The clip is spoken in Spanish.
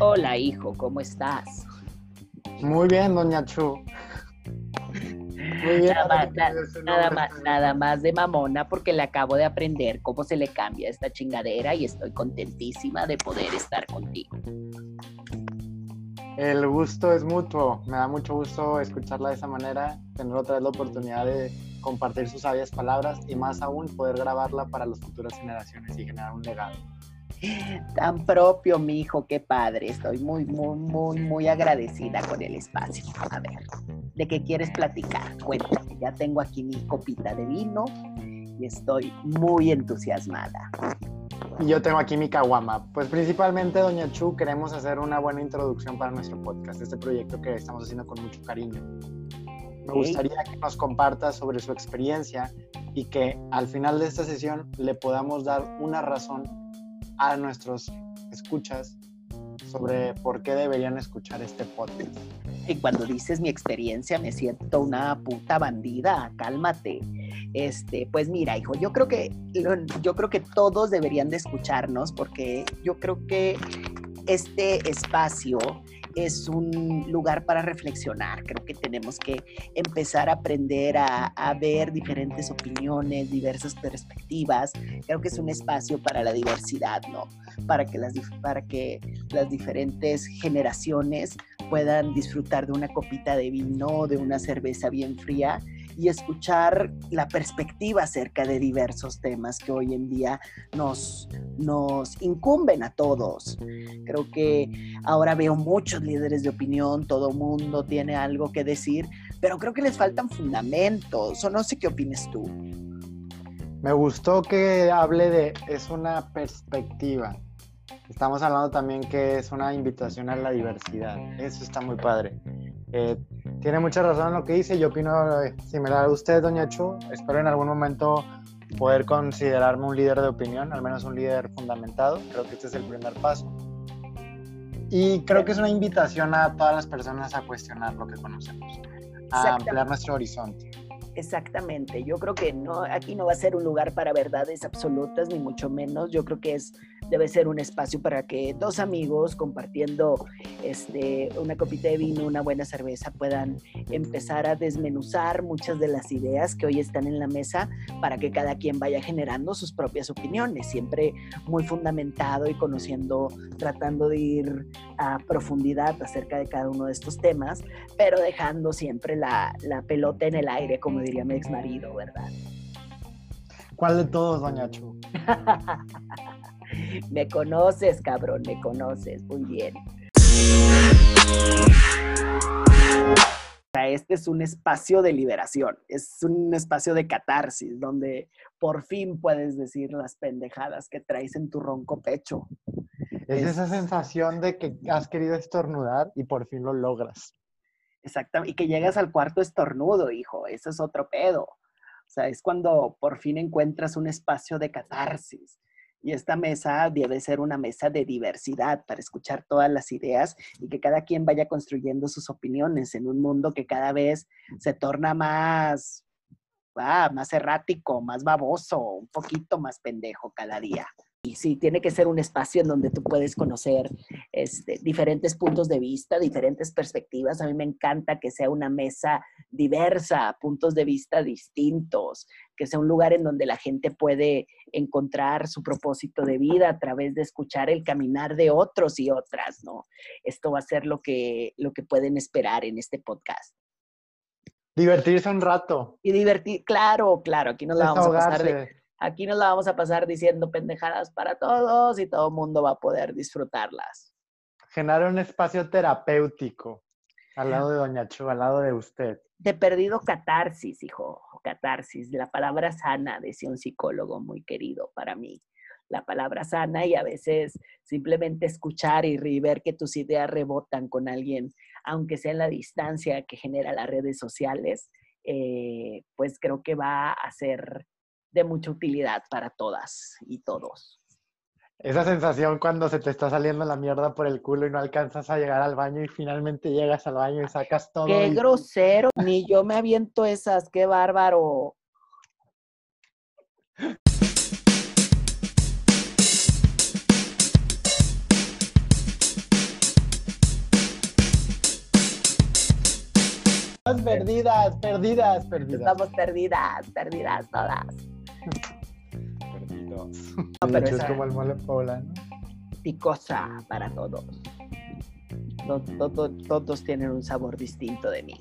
Hola, hijo, ¿cómo estás? Muy bien, doña Chu. Muy bien. Nada más, nada, más, nada más de mamona porque le acabo de aprender cómo se le cambia esta chingadera y estoy contentísima de poder estar contigo. El gusto es mutuo. Me da mucho gusto escucharla de esa manera, tener otra vez la oportunidad de compartir sus sabias palabras y más aún poder grabarla para las futuras generaciones y generar un legado. Tan propio, mi hijo, qué padre. Estoy muy, muy, muy, muy agradecida con el espacio. A ver, ¿de qué quieres platicar? Cuéntame, ya tengo aquí mi copita de vino y estoy muy entusiasmada. Y yo tengo aquí mi caguama. Pues principalmente, Doña Chu, queremos hacer una buena introducción para nuestro podcast, este proyecto que estamos haciendo con mucho cariño. Me gustaría que nos comparta sobre su experiencia y que al final de esta sesión le podamos dar una razón a nuestros escuchas sobre por qué deberían escuchar este podcast. Y cuando dices mi experiencia, me siento una puta bandida, cálmate. Este, pues mira, hijo, yo creo que yo creo que todos deberían de escucharnos porque yo creo que este espacio es un lugar para reflexionar. Creo que tenemos que empezar a aprender a, ver diferentes opiniones, diversas perspectivas. Creo que es un espacio para la diversidad, ¿no? Para que las, para que las diferentes generaciones puedan disfrutar de una copita de vino, de una cerveza bien fría y escuchar la perspectiva acerca de diversos temas que hoy en día nos, nos incumben a todos. Creo que ahora veo muchos líderes de opinión, todo mundo tiene algo que decir, pero creo que les faltan fundamentos, o no sé qué opines tú. Me gustó que hable de, es una perspectiva. Estamos hablando también que es una invitación a la diversidad. Eso está muy padre. Eh, tiene mucha razón en lo que dice. Yo opino eh, similar a usted, doña Chu. Espero en algún momento poder considerarme un líder de opinión, al menos un líder fundamentado. Creo que este es el primer paso. Y creo que es una invitación a todas las personas a cuestionar lo que conocemos, a ampliar nuestro horizonte. Exactamente, yo creo que no, aquí no va a ser un lugar para verdades absolutas, ni mucho menos. Yo creo que es debe ser un espacio para que dos amigos compartiendo este, una copita de vino, una buena cerveza, puedan empezar a desmenuzar muchas de las ideas que hoy están en la mesa para que cada quien vaya generando sus propias opiniones, siempre muy fundamentado y conociendo, tratando de ir a profundidad acerca de cada uno de estos temas, pero dejando siempre la, la pelota en el aire, como diría mi ex marido, ¿verdad? ¿Cuál de todos, doña Chu? me conoces, cabrón, me conoces. Muy bien. Este es un espacio de liberación, es un espacio de catarsis, donde por fin puedes decir las pendejadas que traes en tu ronco pecho. Es, esa sensación de que has querido estornudar y por fin lo logras. Exactamente, y que llegas al cuarto estornudo, hijo, eso es otro pedo. O sea, es cuando por fin encuentras un espacio de catarsis. Y esta mesa debe ser una mesa de diversidad para escuchar todas las ideas y que cada quien vaya construyendo sus opiniones en un mundo que cada vez se torna más, ah, más errático, más baboso, un poquito más pendejo cada día. Y sí, tiene que ser un espacio en donde tú puedes conocer este, diferentes puntos de vista, diferentes perspectivas. A mí me encanta que sea una mesa diversa, puntos de vista distintos, que sea un lugar en donde la gente puede encontrar su propósito de vida a través de escuchar el caminar de otros y otras, ¿no? Esto va a ser lo que, lo que pueden esperar en este podcast. Divertirse un rato. Y divertir, claro, claro, aquí nos la vamos a pasar de Aquí nos la vamos a pasar diciendo pendejadas para todos y todo el mundo va a poder disfrutarlas. Generar un espacio terapéutico al lado de Doña Chu, al lado de usted. De perdido catarsis, hijo, catarsis, la palabra sana, decía un psicólogo muy querido para mí. La palabra sana y a veces simplemente escuchar y ver que tus ideas rebotan con alguien, aunque sea en la distancia que genera las redes sociales, eh, pues creo que va a ser de mucha utilidad para todas y todos. Esa sensación cuando se te está saliendo la mierda por el culo y no alcanzas a llegar al baño y finalmente llegas al baño y sacas todo. Qué grosero, ni yo me aviento esas, qué bárbaro. Perdidas, perdidas, perdidas. Estamos perdidas, perdidas todas. No, pero es como el mole poblano. Picosa para todos. To- to- to- todos tienen un sabor distinto de mí.